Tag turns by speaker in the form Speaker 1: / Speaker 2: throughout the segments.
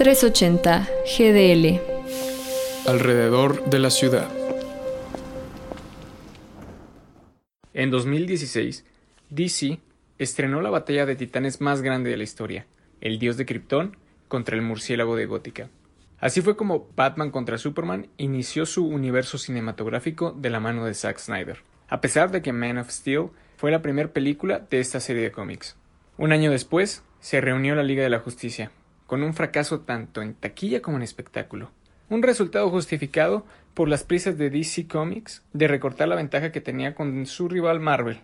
Speaker 1: 380 GDL.
Speaker 2: Alrededor de la ciudad.
Speaker 3: En 2016, DC estrenó la batalla de titanes más grande de la historia, el dios de Krypton contra el murciélago de Gótica. Así fue como Batman contra Superman inició su universo cinematográfico de la mano de Zack Snyder, a pesar de que Man of Steel fue la primera película de esta serie de cómics. Un año después, se reunió la Liga de la Justicia, con un fracaso tanto en taquilla como en espectáculo. Un resultado justificado por las prisas de DC Comics de recortar la ventaja que tenía con su rival Marvel.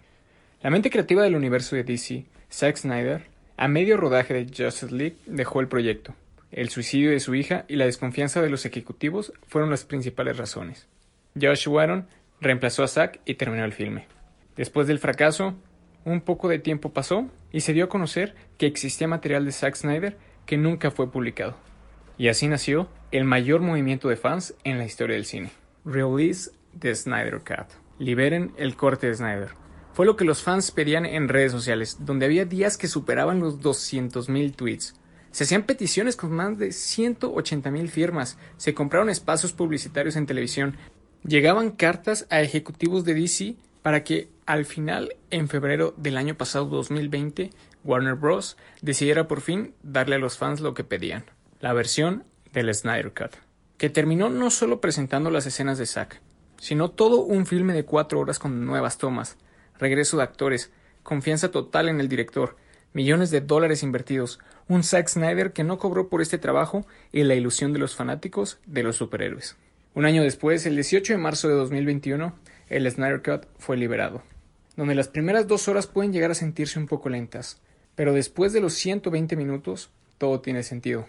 Speaker 3: La mente creativa del universo de DC, Zack Snyder, a medio rodaje de Justice League dejó el proyecto. El suicidio de su hija y la desconfianza de los ejecutivos fueron las principales razones. Josh Whedon reemplazó a Zack y terminó el filme. Después del fracaso, un poco de tiempo pasó y se dio a conocer que existía material de Zack Snyder que nunca fue publicado. Y así nació el mayor movimiento de fans en la historia del cine. Release the Snyder Cut. Liberen el corte de Snyder. Fue lo que los fans pedían en redes sociales, donde había días que superaban los 200.000 tweets. Se hacían peticiones con más de 180.000 firmas, se compraron espacios publicitarios en televisión, llegaban cartas a ejecutivos de DC para que al final, en febrero del año pasado 2020, Warner Bros. decidiera por fin darle a los fans lo que pedían, la versión del Snyder Cut, que terminó no solo presentando las escenas de Zack, sino todo un filme de cuatro horas con nuevas tomas, regreso de actores, confianza total en el director, millones de dólares invertidos, un Zack Snyder que no cobró por este trabajo y la ilusión de los fanáticos de los superhéroes. Un año después, el 18 de marzo de 2021, el Snyder Cut fue liberado, donde las primeras dos horas pueden llegar a sentirse un poco lentas, pero después de los 120 minutos, todo tiene sentido.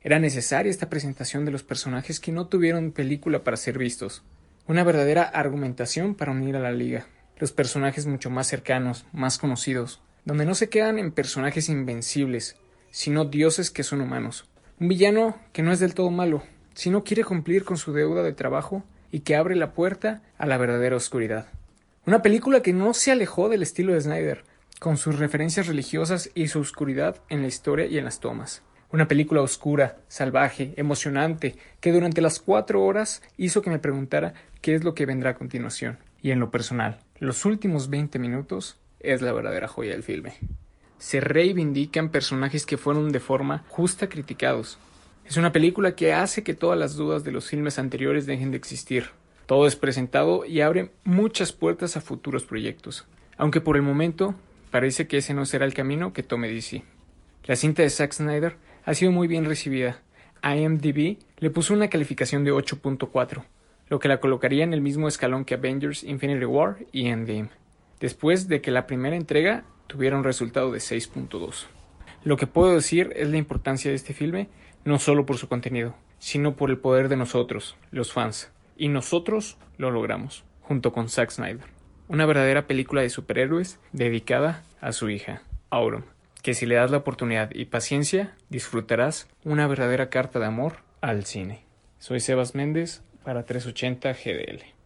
Speaker 3: Era necesaria esta presentación de los personajes que no tuvieron película para ser vistos. Una verdadera argumentación para unir a la liga. Los personajes mucho más cercanos, más conocidos, donde no se quedan en personajes invencibles, sino dioses que son humanos. Un villano que no es del todo malo, sino quiere cumplir con su deuda de trabajo y que abre la puerta a la verdadera oscuridad. Una película que no se alejó del estilo de Snyder, con sus referencias religiosas y su oscuridad en la historia y en las tomas. Una película oscura, salvaje, emocionante, que durante las cuatro horas hizo que me preguntara qué es lo que vendrá a continuación. Y en lo personal, los últimos 20 minutos es la verdadera joya del filme. Se reivindican personajes que fueron de forma justa criticados. Es una película que hace que todas las dudas de los filmes anteriores dejen de existir. Todo es presentado y abre muchas puertas a futuros proyectos. Aunque por el momento Parece que ese no será el camino que tome DC. La cinta de Zack Snyder ha sido muy bien recibida. IMDb le puso una calificación de 8.4, lo que la colocaría en el mismo escalón que Avengers Infinity War y Endgame, después de que la primera entrega tuviera un resultado de 6.2. Lo que puedo decir es la importancia de este filme, no solo por su contenido, sino por el poder de nosotros, los fans. Y nosotros lo logramos, junto con Zack Snyder una verdadera película de superhéroes dedicada a su hija, Autumn, que si le das la oportunidad y paciencia, disfrutarás una verdadera carta de amor al cine. Soy Sebas Méndez para 380 GDL.